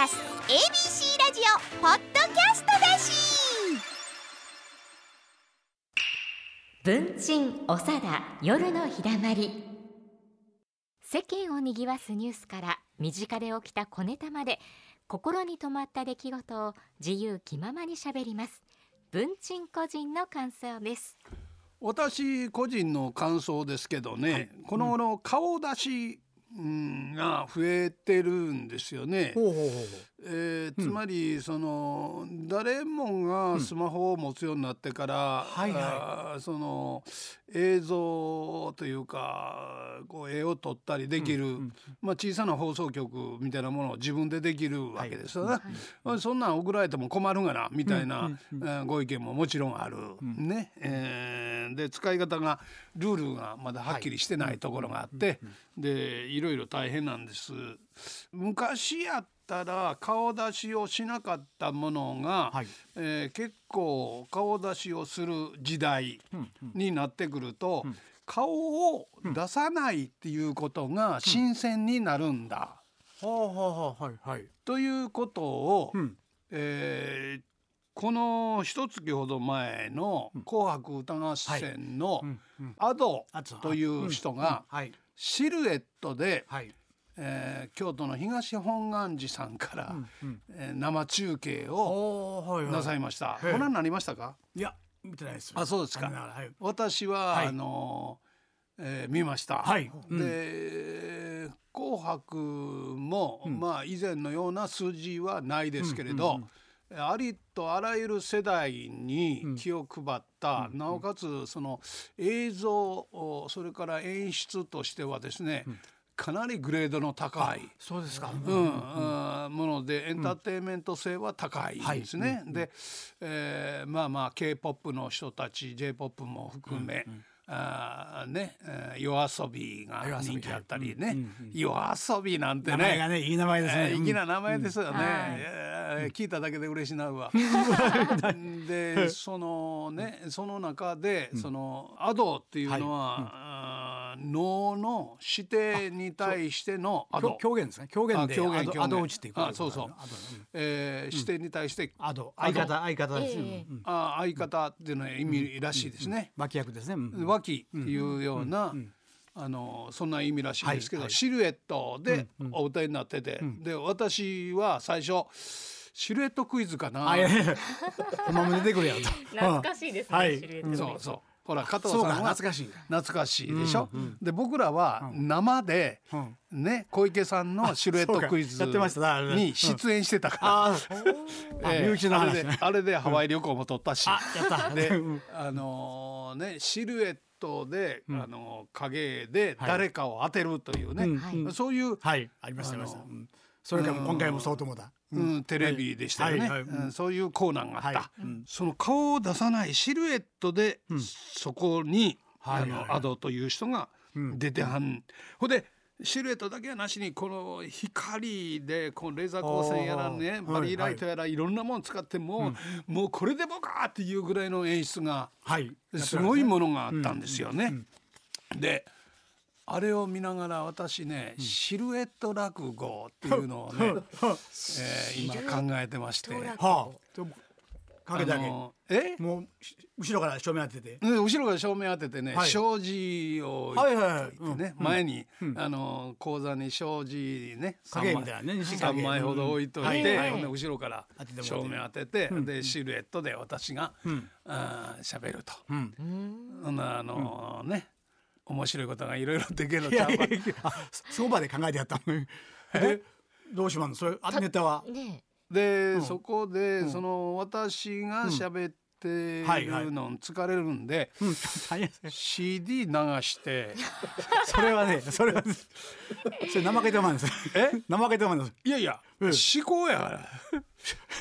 ラス ABC ラジオポッドキャストだし。文鎮おさだ夜のひだまり。世間を賑わすニュースから身近で起きた小ネタまで心に留まった出来事を自由気ままにしゃべります。文鎮個人の感想です。私個人の感想ですけどね、この頃顔出しうんが増えてるんですよね。ほうほうほうえーつまりその誰もがスマホを持つようになってから、はいはい。その映像というかこう絵を撮ったりできる、まあ、小さな放送局みたいなものを自分でできるわけですよね。そんなん送られても困るがなみたいな、えーご意見ももちろんある。ね。えーで使い方がルールがまだはっきりしてないところがあって、でいろいろ大変なんです。昔やったら顔出しをしなかったものが、はい。えー結構顔出しをする時代になってくると、顔を出さないっていうことが新鮮になるんだ、ということを、ん。えーこの一月ほど前の「紅白歌合戦」のアドアドという人がはい。シルエットではいえー京都の東本願寺さんから、えー生中継をなさいました。へえ。ご覧になりましたか？いや見てないですあ、そうですか。はい。私は、はい。あのーえー見ました。はい。うん。で、紅白も、まあ以前のような数字はないですけれど。ありとあらゆる世代に気を配った、なおかつその映像おそれから演出としてはですね、かなりグレードの高いそうですか。うんあーものでエンターテインメント性は高いですね。で、えーまあまあ K-POP の人たち J-POP も含め、あーね、えー夜遊びが人気あったりね、夜遊びなんてね。名前がねいい名前ですね。えー粋な名前ですよね、えー聞いただけで嬉しなるわ。でそのねその中で、そのアドっていうのは、脳の指定に対してのアド狂狂言ですね。狂言であ狂言狂言。アド打ちっていうことあそうそう。アドうん。えー指定に対して、アド相方相方ですええ。ねうん。あ相方っていうのは意味らしいですね。脇役ですね。うん。脇っていうような、あのそんな意味らしいんですけど、はいはい。シルエットでお歌いになってて、で私は最初シルエットクイズかな。あいやいやおまも出てくるやろと。懐かしいですね、はい。シルエットそうそうほら加藤さんは懐かしい懐かしいでしょ、で僕らは生で、うん。ね小池さんのシルエットクイズに出演してたから、あ あええ。身内の話あれであれでハワイ旅行も取ったし、でうん。あのねシルエットで、あの影で誰かを当てるというね、うん。そういう、はい。ありましたありました。うんそれからも今回もそうともだうん、テレビでしたよね、はいそういうコーナーがあった、はい。その顔を出さないシルエットで、そこに、あのアドという人が出てはん、ほんでシルエットだけはなしにこの光でこのレーザー光線やらねバリーライトやらいろんなもの使ってもう、もうこれでもかっていうぐらいの演出がはい。すごいものがあったんですよね。であれを見ながら私ね、シルエット落語っていうのをね、えー今考えてまして。はあ。かけてあげ。のえ？もうし後ろから正面当てて。うん後ろから正面当ててね、はい。障子をはいはいはい置い。てね、前に、あの講座に障子ね影みたいなね西3影枚ほど置いといて、はいはいほんで後ろから当ててもらって。正面当てて、でシルエットで私が、あー喋ると、ほんなあのね面白いことがいろいろできるのちゃうそその場で考えてやったのに。でどうしまんの？それあネタは？ねで、そこで、その私が喋ってはいはいいるの疲れるんで、うん大変 CD 流して。それはねそれはそれ怠けてまんです。え？怠けてまんです。いやいや、うん。思考やから。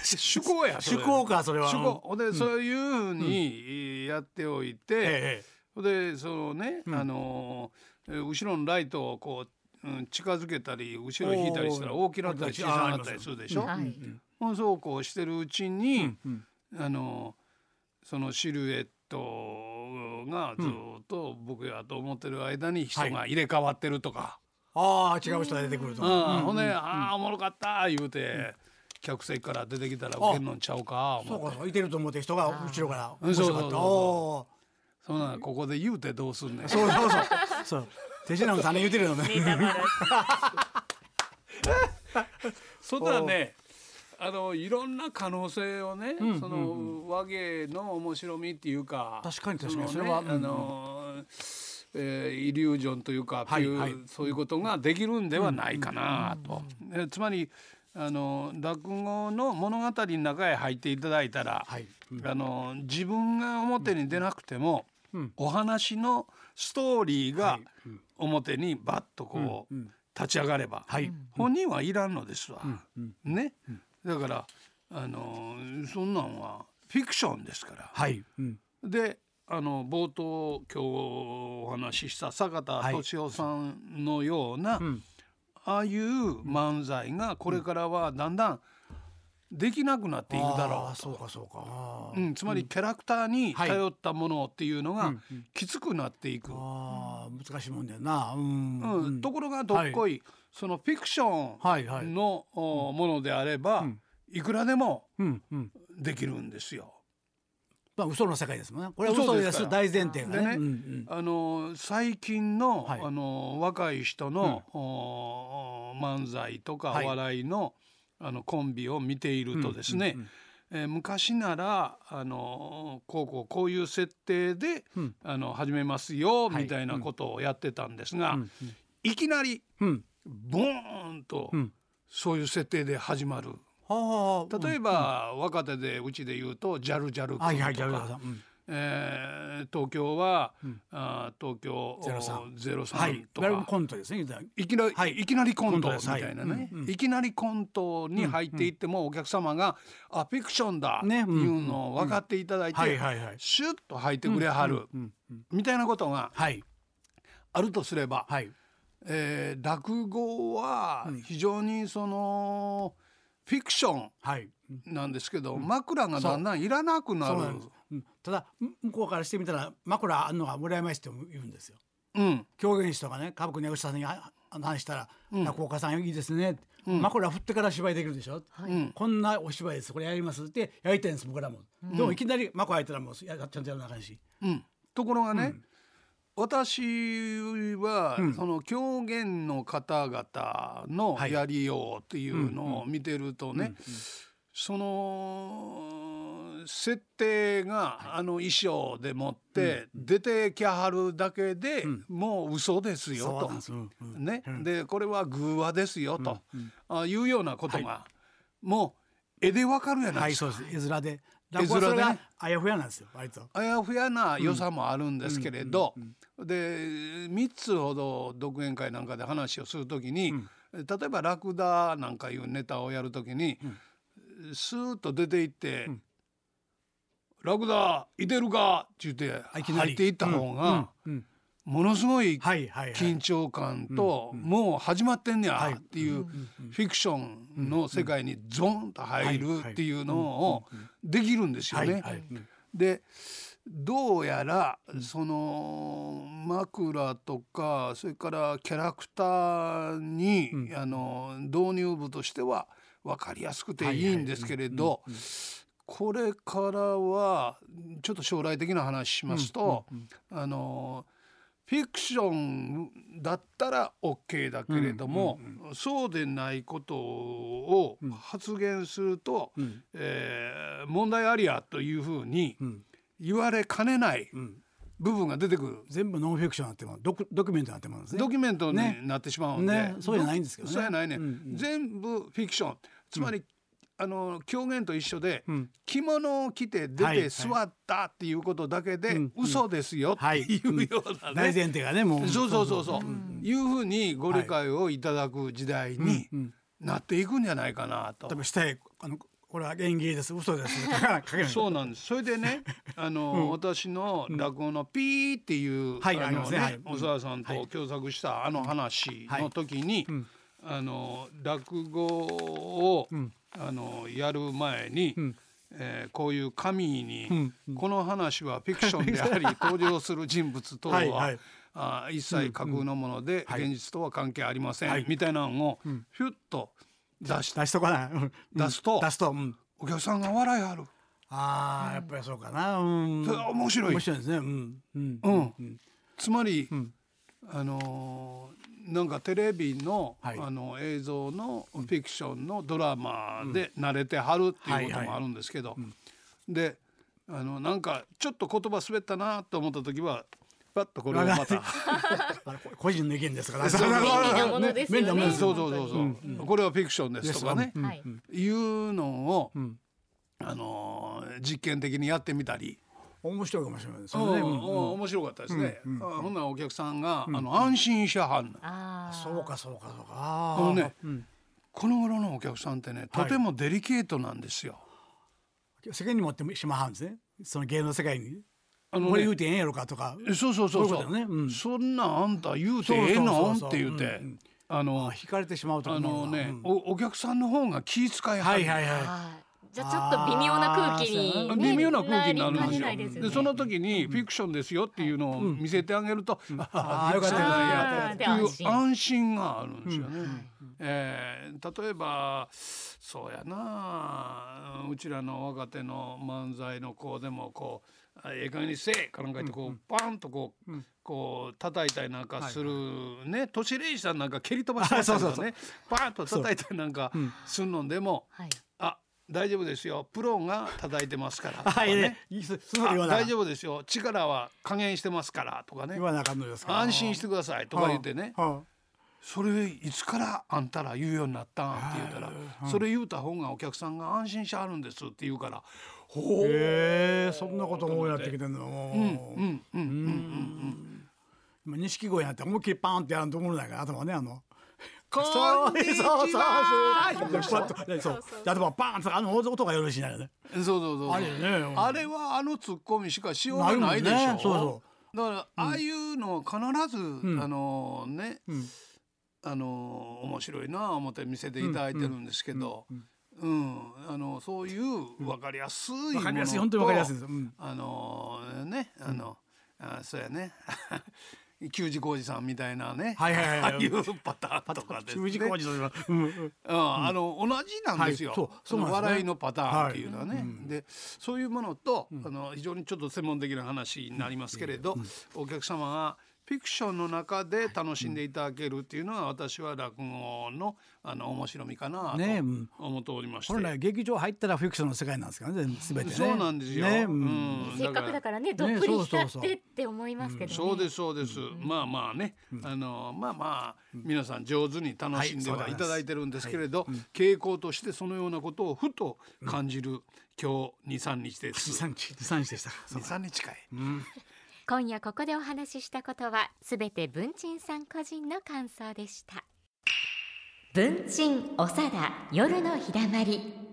趣向や趣向かそれは。趣向で、そういうふうにやっておいて、ええでそのね、あのーえ後ろのライトをこう、うん、近づけたり後ろ引いたりしたら大きなったり小さなったりするでしょ？はい、そうこうしてるうちに、あのそのシルエットがずっと僕やと思ってる間に人が入れ替わってるとか。ああ違う人が出てくると、うん。ほんで「ああおもろかった」言うて、客席から出てきたら受けんのんちゃうかそうかいてると思って人が後ろからうん。そうそうそう面白かった。おそんなん。ここで言うてどうすんねん。ーそうそうそう。そう。手品の種言うてるよね。そんなねあのいろんな可能性をね、その和芸の面白みっていうか確かに確かに。のそれはうんあの、えーイリュージョンというか、はいはい。そういうことができるんではないかなと、えつまりあの落語の物語の中へ入っていただいたら、はい。あの自分が表に出なくても、うんお話のストーリーが表にバッとこう、うん。立ち上がれば、はい。本人はいらんのですわ、うん。ね、だからあのそんなんはフィクションですから。はい。うん。であの冒頭今日お話しした坂田はい。敏夫さんのような、ん。ああいう漫才がこれからはだんだんできなくなっていくだあろうそうかそうか。うん、つまりキャラクターにはい。頼ったものっていうのがきつくなっていく、あー難しいもんだよな。うんところがどっこい、そのフィクションの、おものであれば、ん。いくらでもできるんですよ。まあ嘘の世界ですもんね。これは嘘です大前提がでね、ねうんうん。あの最近の、はい。あの若い人の、お漫才とか笑いの,、あのコンビを見ているとですね、うんうんえー昔ならあのこうこうこういう設定で、うん。あの始めますよ、はい。みたいなことをやってたんですが、うん。いきなりうん。ボーンと、うん。そういう設定で始まる。はあ例えば、若手でうちで言うとジャルジャル君とか、えー東京は、あー東京ゼロ三ゼロ三はいとか、い。わゆるコントですねいきなり、はい。い、きなりコントみたいなね、はい。うんうん。いきなりコントに入っていってもお客様が、あフィクションだってね。いうのを分かっていただいて、はいはいはい。シュッと入ってくれはる、うんうんみたいなことがはい。あるとすれば、はい。えー落語は非常にそのフィクションはい。なんですけど、枕がだんだんいらなくなる。そうなん。ただむ向こうからしてみたら枕あんのが羨ましいって言うんですよ。うん。狂言師とかね歌舞伎の役者さんにああの話したら「落語家さんいいですね」枕振ってから芝居できるでしょ、ん。こんなお芝居です。これやりますってやりたいんです僕らも、でもいきなり枕開いたらもうやちゃんとやらなあかんしうん、ところがね、私は、その狂言の方々のはい。やりようっていうのを見てるとね、その設定があの衣装でもって出てきはるだけで、もう嘘ですよと。ね、でこれは偶話ですよと、あいうようなことが、もう絵でわかるやなはいいですか。そうです。絵面で。絵面であやふやなんですよ割と。あやふやな良さもあるんですけれど、で3つほど独演会なんかで話をするときに、例えば「ラクダ」なんかいうネタをやるときに、スーッと出ていって「ラクダいてるか?」って言って入っていった方がものすごい緊張感ともう始まってんねはい。やっていうフィクションの世界にゾーンと入るっていうのをできるんですよね。でどうやらその枕とかそれからキャラクターに、あの導入部としては分かりやすくていいんですけれどこれからはちょっと将来的な話しますと、あのフィクションだったら OK だけれども、そうでないことを発言すると、えー問題ありやというふうに言われかねない部分が出てくる。全部ノンフィクションになってもドクドキュメントになってますね。ドキュメントにね。なってしまうんで、ね。そうじゃないんですけどね。そうやないね、うんうん。全部フィクション。つまり、あの狂言と一緒で、着物を着て出はいて座ったっていうことだけで、うん嘘ですよってはい。いうようなね、大前提がねもう。そうそうそうそう、いうふうにご理解をいただく時代になっていくんじゃないかなと。例えば下へあのこれは演技です。嘘です。そうなんです。それでね、あの、私の落語のピーっていう、はいあのますね。はい。小沢さんと共作したあの話の時に、あの落語を、あのやる前に、えーこういう紙に、この話はフィクションであり 登場する人物等ははいはい。あ一切架空のもので、現実とは関係ありません、みたいなのを、ひゅっと出し出しとかない、うん。出すと出すと、うん、お客さんが笑いはる。ああやっぱりそうかな。うん。それは面白い。面白いですね。うん。うん。うん。つまり、ん。あのーなんかテレビの,、はい。あの映像のフィクションのドラマで慣れてはるっていうこともあるんですけど、であのなんかちょっと言葉滑ったなと思った時はパッとこれをまた。個人の意見ですから。そう便利なものですよね。便利なものですそうそうそうそう、これはフィクションですとかね、はいいうのを、ん。あのー実験的にやってみたり。面白いかもしれないで。すうんね、うんうん。面白かったですね。あほんならお客さんが、あの安心しはんそうかそうかそうか。ああのね、うん。この頃のお客さんってね、とてもデリケートなんですよ。世間に持ってしまうんですね。その芸能世界に。あのねこれ言うてええんやろかとか。えそうそうそう。そう。そん。そんなんあんた言うてええそうのそうそうそう。って言うて、うんうん。あの惹かれてしまうとかあのね、うん。おお客さんの方が気遣いはるはいはいははいじゃあちょっと微妙な空気に、あね、微妙な空気になるんかですよ。でその時にフィクションですよっていうのを見せてあげると、ああーよかったった。あーで安心いう安心があるんですよね。えー例えばそうやな。うちらの若手の漫才の子でもこう「あええ加減にせえ」かなんか言ってこうパンとこうこう叩いたりなんかするね都市礼二さんなんか蹴り飛ばしてましたけどねパンと叩いたりなんかするのでもはい「あ大丈夫ですよ。プロが叩いてますから」はいね。大丈夫ですよ。力は加減してますから。とかね。言わなあかんのですか。ら安心してください。とか言ってね。はそれいつからあんたら言うようになったんって言うたらそれ言うた方がお客さんが安心しはるんですって言うからほえそんなこともやってきてんの。うんうんうんうん今錦鯉なん。て思いっきりパーンってやらん。と思うないから頭ねあのこそんにちそうそうそうはでパッとねそう。であとはバーンとあの音がよろしいないよねそうそうそう。あれねあれはあのツッコミしかしようがないでしょ。そうそだからああいうの必ずあのねあの面白いな思って見せていただいてるんですけどうん。あのそういう分かりやすいものとわかりやすい。本当にわかりやすいです。うん。あのねあの、あそうやね給仕工事さんみたいなね、はいはいはい。ああいうパターンとかですね。中時工事というのはうんうん。うん。あの同じなんですよ、はい。そうそうね。の笑いのパターンっていうのはね。でそういうものと、あの非常にちょっと専門的な話になりますけれど、お客様がフィクションの中で楽しんでいただけるっていうのは、私は落語のあの面白みかなねうん。と思っておりまして。本来劇場入ったらフィクションの世界なんですからね全てね。そうなんですよ。ねううん。ん。せっかくだからねどねっぷり浸ってって思いますけどね、そうですそうです、まあまあね、あのまあまあ、皆さん上手に楽しんではいはいただいてるんですけれど、傾向としてそのようなことをふと感じる、今日23日です。二三日二三日でしたか。そう23日かい、今夜ここでお話ししたことはすべて文鎮さん個人の感想でした。文鎮おさだ夜のひだまり。